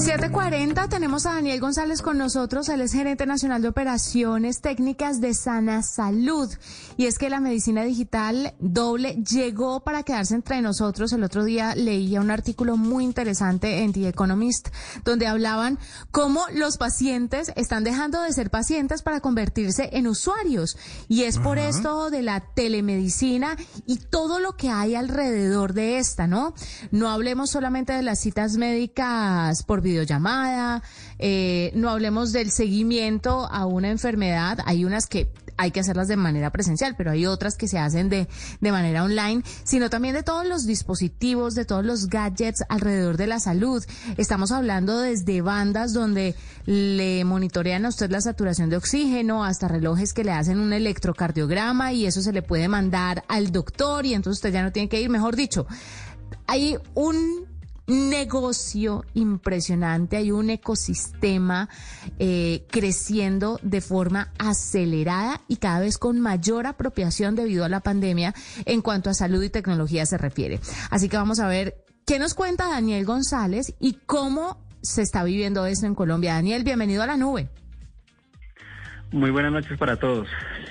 740 tenemos a Daniel González con nosotros, él es gerente nacional de operaciones técnicas de Sana Salud. Y es que la medicina digital doble llegó para quedarse entre nosotros. El otro día leía un artículo muy interesante en The Economist donde hablaban cómo los pacientes están dejando de ser pacientes para convertirse en usuarios. Y es por esto de la telemedicina y todo lo que hay alrededor de esta, ¿no? No hablemos solamente de las citas médicas por videollamada, eh, no hablemos del seguimiento a una enfermedad, hay unas que hay que hacerlas de manera presencial, pero hay otras que se hacen de, de manera online, sino también de todos los dispositivos, de todos los gadgets alrededor de la salud. Estamos hablando desde bandas donde le monitorean a usted la saturación de oxígeno, hasta relojes que le hacen un electrocardiograma y eso se le puede mandar al doctor y entonces usted ya no tiene que ir, mejor dicho. Hay un negocio impresionante, hay un ecosistema eh, creciendo de forma acelerada y cada vez con mayor apropiación debido a la pandemia en cuanto a salud y tecnología se refiere. Así que vamos a ver qué nos cuenta Daniel González y cómo se está viviendo esto en Colombia. Daniel, bienvenido a la nube. Muy buenas noches para todos.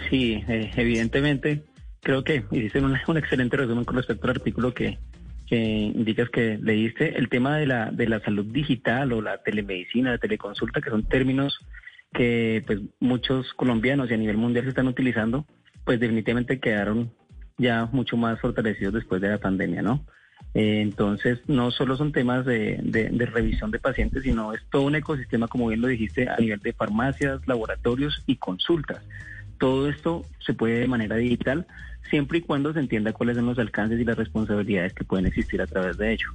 Sí, eh, evidentemente creo que hiciste un, un excelente resumen con respecto al artículo que que indicas que leíste, el tema de la, de la salud digital o la telemedicina, la teleconsulta, que son términos que pues muchos colombianos y a nivel mundial se están utilizando, pues definitivamente quedaron ya mucho más fortalecidos después de la pandemia, ¿no? Eh, entonces, no solo son temas de, de, de, revisión de pacientes, sino es todo un ecosistema, como bien lo dijiste, a nivel de farmacias, laboratorios y consultas. Todo esto se puede de manera digital, siempre y cuando se entienda cuáles son los alcances y las responsabilidades que pueden existir a través de ello.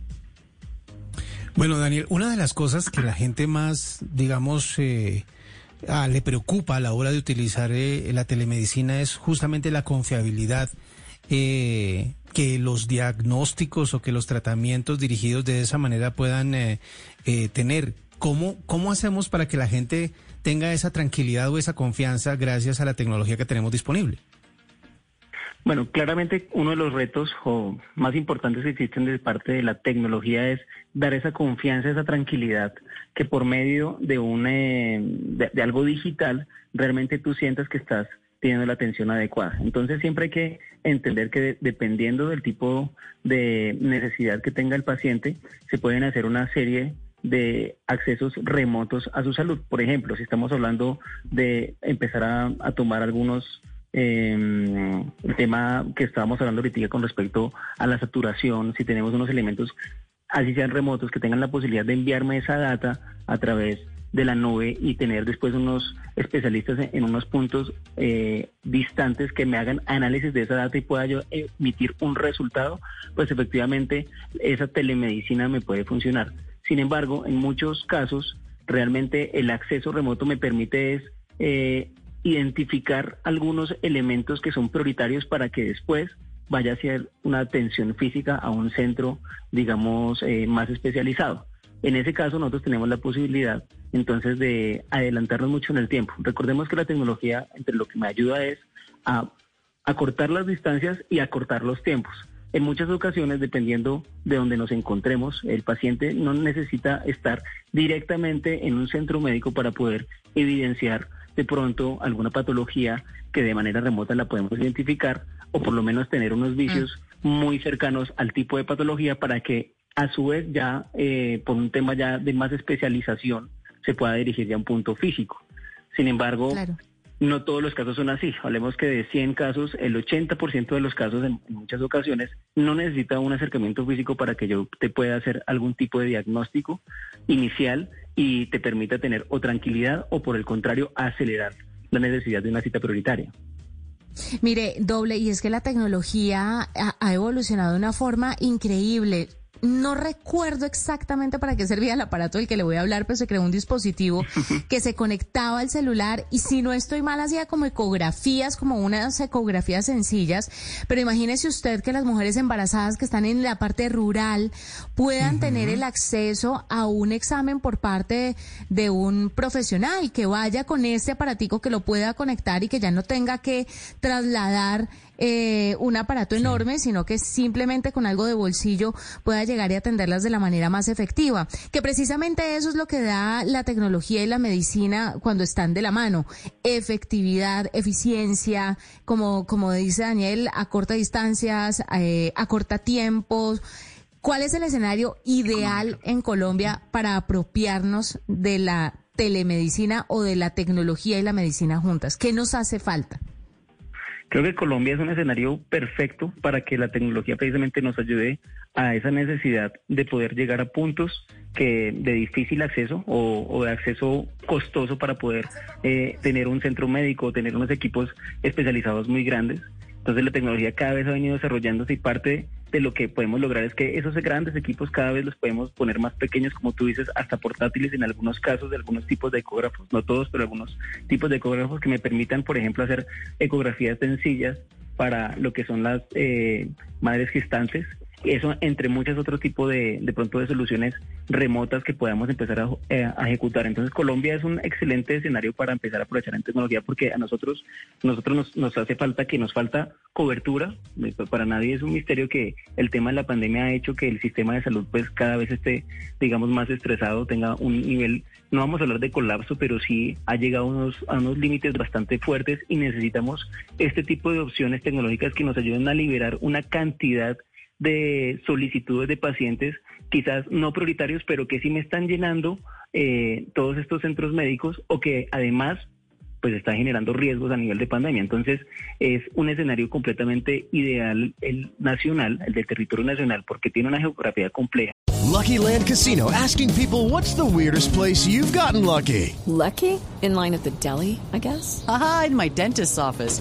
Bueno, Daniel, una de las cosas que la gente más, digamos, eh, ah, le preocupa a la hora de utilizar eh, la telemedicina es justamente la confiabilidad. Eh, que los diagnósticos o que los tratamientos dirigidos de esa manera puedan eh, eh, tener. ¿Cómo, ¿Cómo hacemos para que la gente tenga esa tranquilidad o esa confianza gracias a la tecnología que tenemos disponible? Bueno, claramente uno de los retos o más importantes que existen de parte de la tecnología es dar esa confianza, esa tranquilidad, que por medio de, un, eh, de, de algo digital realmente tú sientas que estás teniendo la atención adecuada. Entonces siempre hay que entender que de, dependiendo del tipo de necesidad que tenga el paciente, se pueden hacer una serie de accesos remotos a su salud. Por ejemplo, si estamos hablando de empezar a, tomar algunos eh, el tema que estábamos hablando ahorita con respecto a la saturación, si tenemos unos elementos, así sean remotos, que tengan la posibilidad de enviarme esa data a través de la nube y tener después unos especialistas en, en unos puntos eh, distantes que me hagan análisis de esa data y pueda yo emitir un resultado, pues efectivamente esa telemedicina me puede funcionar. Sin embargo, en muchos casos, realmente el acceso remoto me permite es eh, identificar algunos elementos que son prioritarios para que después vaya a ser una atención física a un centro, digamos, eh, más especializado. En ese caso nosotros tenemos la posibilidad entonces de adelantarnos mucho en el tiempo. Recordemos que la tecnología entre lo que me ayuda es a acortar las distancias y acortar los tiempos. En muchas ocasiones, dependiendo de donde nos encontremos, el paciente no necesita estar directamente en un centro médico para poder evidenciar de pronto alguna patología que de manera remota la podemos identificar o por lo menos tener unos vicios muy cercanos al tipo de patología para que a su vez ya eh, por un tema ya de más especialización se pueda dirigir ya a un punto físico. Sin embargo, claro. No todos los casos son así. Hablemos que de 100 casos, el 80% de los casos en, muchas ocasiones no necesita un acercamiento físico para que yo te pueda hacer algún tipo de diagnóstico inicial y te permita tener o tranquilidad o por el contrario acelerar la necesidad de una cita prioritaria. Mire, doble, y es que la tecnología ha evolucionado de una forma increíble no recuerdo exactamente para qué servía el aparato del que le voy a hablar, pero se creó un dispositivo que se conectaba al celular y si no estoy mal hacía como ecografías, como unas ecografías sencillas, pero imagínese usted que las mujeres embarazadas que están en la parte rural puedan tener el acceso a un examen por parte de, un profesional que vaya con este aparatico que lo pueda conectar y que ya no tenga que trasladar eh, un aparato enorme, sino que simplemente con algo de bolsillo pueda llegar y atenderlas de la manera más efectiva. Que precisamente eso es lo que da la tecnología y la medicina cuando están de la mano. Efectividad, eficiencia, como, como dice Daniel, a corta distancias, eh, a corta tiempos. ¿Cuál es el escenario ideal en Colombia para apropiarnos de la telemedicina o de la tecnología y la medicina juntas? ¿Qué nos hace falta? Creo que Colombia es un escenario perfecto para que la tecnología precisamente nos ayude a esa necesidad de poder llegar a puntos que de difícil acceso o, de acceso costoso para poder eh, tener un centro médico, tener unos equipos especializados muy grandes. Entonces la tecnología cada vez ha venido desarrollándose y parte de lo que podemos lograr es que esos grandes equipos cada vez los podemos poner más pequeños, como tú dices, hasta portátiles en algunos casos de algunos tipos de ecógrafos, no todos, pero algunos tipos de ecógrafos que me permitan, por ejemplo, hacer ecografías sencillas para lo que son las eh, madres gestantes eso entre muchos otros tipos de, de pronto de soluciones remotas que podamos empezar a, eh, ejecutar. Entonces Colombia es un excelente escenario para empezar a aprovechar en tecnología porque a nosotros, nosotros nos, nos hace falta que nos falta cobertura. Para nadie es un misterio que el tema de la pandemia ha hecho que el sistema de salud pues cada vez esté, digamos, más estresado, tenga un nivel, no vamos a hablar de colapso, pero sí ha llegado a unos, a unos límites bastante fuertes y necesitamos este tipo de opciones tecnológicas que nos ayuden a liberar una cantidad de solicitudes de pacientes, quizás no prioritarios, pero que sí me están llenando eh, todos estos centros médicos o que además pues está generando riesgos a nivel de pandemia. Entonces es un escenario completamente ideal el nacional, el del territorio nacional, porque tiene una geografía compleja. Lucky Land Casino asking people what's the weirdest place you've gotten lucky. Lucky? In line at the deli, I guess. Aha, in my dentist's office.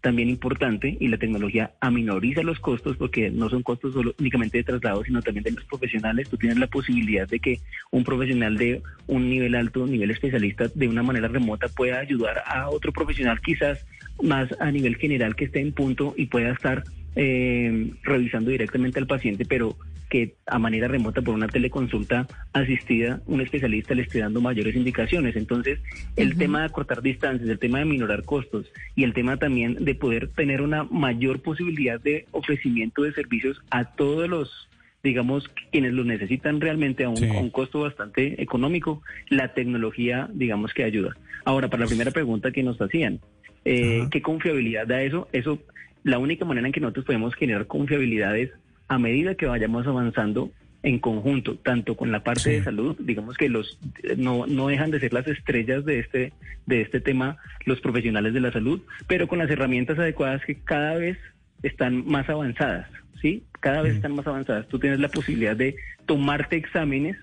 también importante y la tecnología aminoriza los costos porque no son costos solo, únicamente de traslado, sino también de los profesionales. Tú tienes la posibilidad de que un profesional de un nivel alto, un nivel especialista, de una manera remota pueda ayudar a otro profesional quizás más a nivel general que esté en punto y pueda estar eh, revisando directamente al paciente, pero que a manera remota por una teleconsulta asistida, un especialista le esté dando mayores indicaciones. Entonces, el tema de acortar distancias, el tema de minorar costos y el tema también de poder tener una mayor posibilidad de ofrecimiento de servicios a todos los digamos, quienes lo necesitan realmente a un, costo bastante económico, la tecnología, digamos, que ayuda. Ahora, para la primera pregunta que nos hacían, eh, ¿qué confiabilidad da eso? Eso, la única manera en que nosotros podemos generar confiabilidad es a medida que vayamos avanzando en conjunto, tanto con la parte de salud, digamos que los no, no dejan de ser las estrellas de este, de este tema los profesionales de la salud, pero con las herramientas adecuadas que cada vez están más avanzadas, ¿sí? Cada vez están más avanzadas. Tú tienes la posibilidad de tomarte exámenes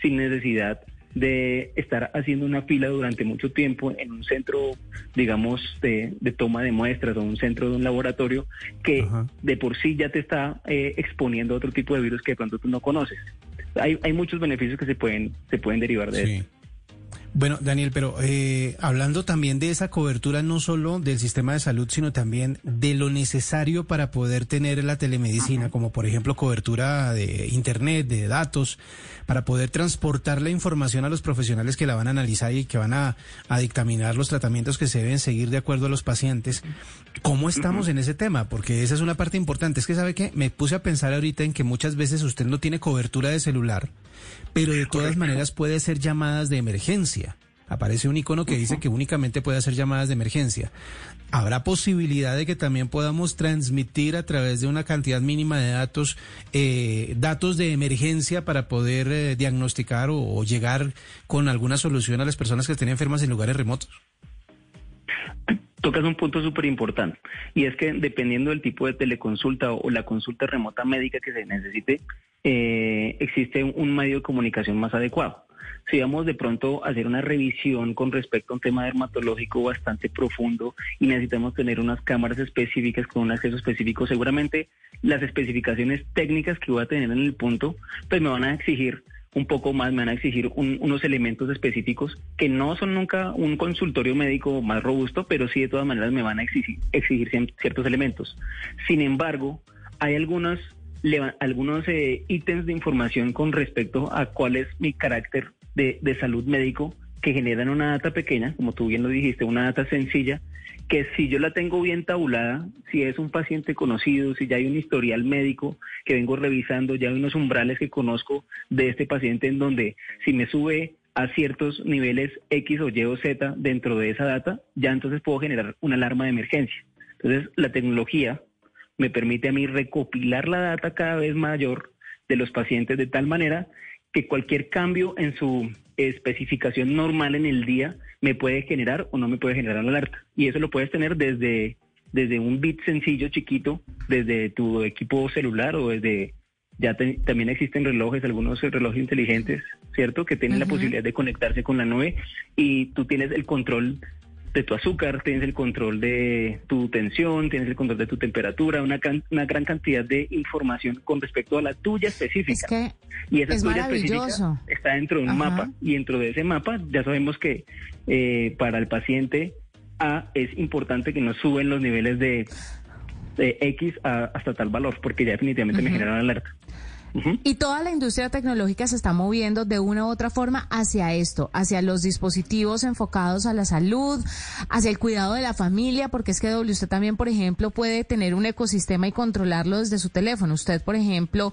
sin necesidad de estar haciendo una fila durante mucho tiempo en un centro, digamos, de, toma de muestras o un centro de un laboratorio que de por sí ya te está eh, exponiendo a otro tipo de virus que de pronto tú no conoces. Hay, hay muchos beneficios que se pueden, se pueden derivar de eso. Bueno, Daniel, pero eh, hablando también de esa cobertura no solo del sistema de salud, sino también de lo necesario para poder tener la telemedicina, como por ejemplo cobertura de Internet, de datos, para poder transportar la información a los profesionales que la van a analizar y que van a, dictaminar los tratamientos que se deben seguir de acuerdo a los pacientes. ¿Cómo estamos en ese tema? Porque esa es una parte importante. Es que sabe que me puse a pensar ahorita en que muchas veces usted no tiene cobertura de celular, pero de todas maneras puede ser llamadas de emergencia. Aparece un icono que dice que únicamente puede hacer llamadas de emergencia. ¿Habrá posibilidad de que también podamos transmitir a través de una cantidad mínima de datos, eh, datos de emergencia para poder eh, diagnosticar o, o llegar con alguna solución a las personas que estén enfermas en lugares remotos? Tocas un punto súper importante y es que dependiendo del tipo de teleconsulta o, la consulta remota médica que se necesite, eh, existe un medio de comunicación más adecuado. Si vamos de pronto a hacer una revisión con respecto a un tema dermatológico bastante profundo y necesitamos tener unas cámaras específicas con un acceso específico, seguramente las especificaciones técnicas que voy a tener en el punto, pues me van a exigir un poco más, me van a exigir unos elementos específicos que no son nunca un consultorio médico más robusto, pero sí de todas maneras me van a exigir, exigir ciertos elementos. Sin embargo, hay algunos, algunos eh, ítems de información con respecto a cuál es mi carácter de, salud médico que generan una data pequeña, como tú bien lo dijiste, una data sencilla, que si yo la tengo bien tabulada, si es un paciente conocido, si ya hay un historial médico que vengo revisando, ya hay unos umbrales que conozco de este paciente en donde si me sube a ciertos niveles X o Y o Z dentro de esa data, ya entonces puedo generar una alarma de emergencia. Entonces, la tecnología me permite a mí recopilar la data cada vez mayor de los pacientes de tal manera que cualquier cambio en su especificación normal en el día me puede generar o no me puede generar la alerta. Y eso lo puedes tener desde, desde un bit sencillo, chiquito, desde tu equipo celular o desde... Ya también existen relojes, algunos relojes inteligentes, ¿cierto? Que tienen la posibilidad de conectarse con la nube y tú tienes el control de tu azúcar, tienes el control de tu tensión, tienes el control de tu temperatura, una, una gran cantidad de información con respecto a la tuya específica. y esa tuya específica está dentro de un mapa y dentro de ese mapa ya sabemos que eh, para el paciente A es importante que no suben los niveles de, X hasta tal valor porque ya definitivamente me generan alerta. Y toda la industria tecnológica se está moviendo de una u otra forma hacia esto, hacia los dispositivos enfocados a la salud, hacia el cuidado de la familia, porque es que usted también, por ejemplo, puede tener un ecosistema y controlarlo desde su teléfono. Usted, por ejemplo,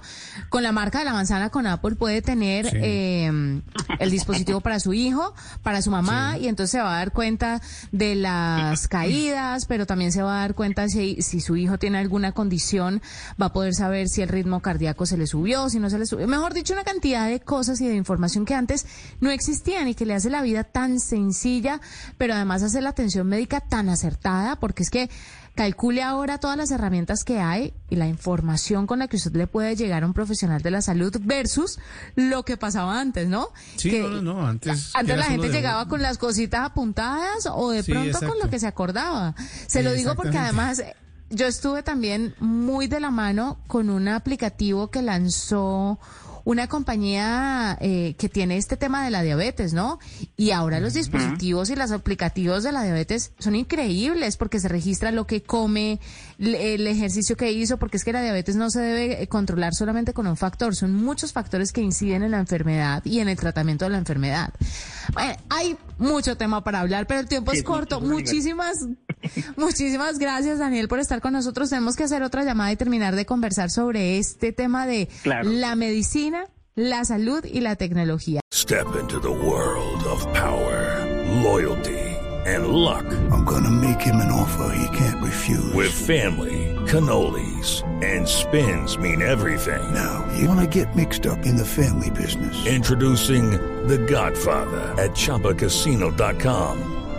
con la marca de la manzana con Apple puede tener em, el dispositivo para su hijo, para su mamá, y entonces se va a dar cuenta de las caídas, pero también se va a dar cuenta si, si su hijo tiene alguna condición, va a poder saber si el ritmo cardíaco se le sube si no se le subió. Mejor dicho, una cantidad de cosas y de información que antes no existían y que le hace la vida tan sencilla, pero además hace la atención médica tan acertada, porque es que calcule ahora todas las herramientas que hay y la información con la que usted le puede llegar a un profesional de la salud versus lo que pasaba antes, ¿no? Sí, no, no, antes. Antes la gente llegaba con las cositas apuntadas o de pronto con lo que se acordaba. Se lo digo porque además yo estuve también muy de la mano con un aplicativo que lanzó una compañía eh, que tiene este tema de la diabetes, ¿no? Y ahora los dispositivos y los aplicativos de la diabetes son increíbles porque se registra lo que come, el ejercicio que hizo, porque es que la diabetes no se debe eh, controlar solamente con un factor, son muchos factores que inciden en la enfermedad y en el tratamiento de la enfermedad. Bueno, hay mucho tema para hablar, pero el tiempo es corto. Muchísimas, muchísimas gracias, Daniel, por estar con nosotros. Tenemos que hacer otra llamada y terminar de conversar sobre este tema de la medicina, la salud y la tecnología. Step into the world of power, loyalty and luck. I'm gonna make him an offer he can't refuse. With family, cannolis and spins mean everything. Now, you wanna get mixed up in the family business. Introducing The Godfather at ChumbaCasino.com.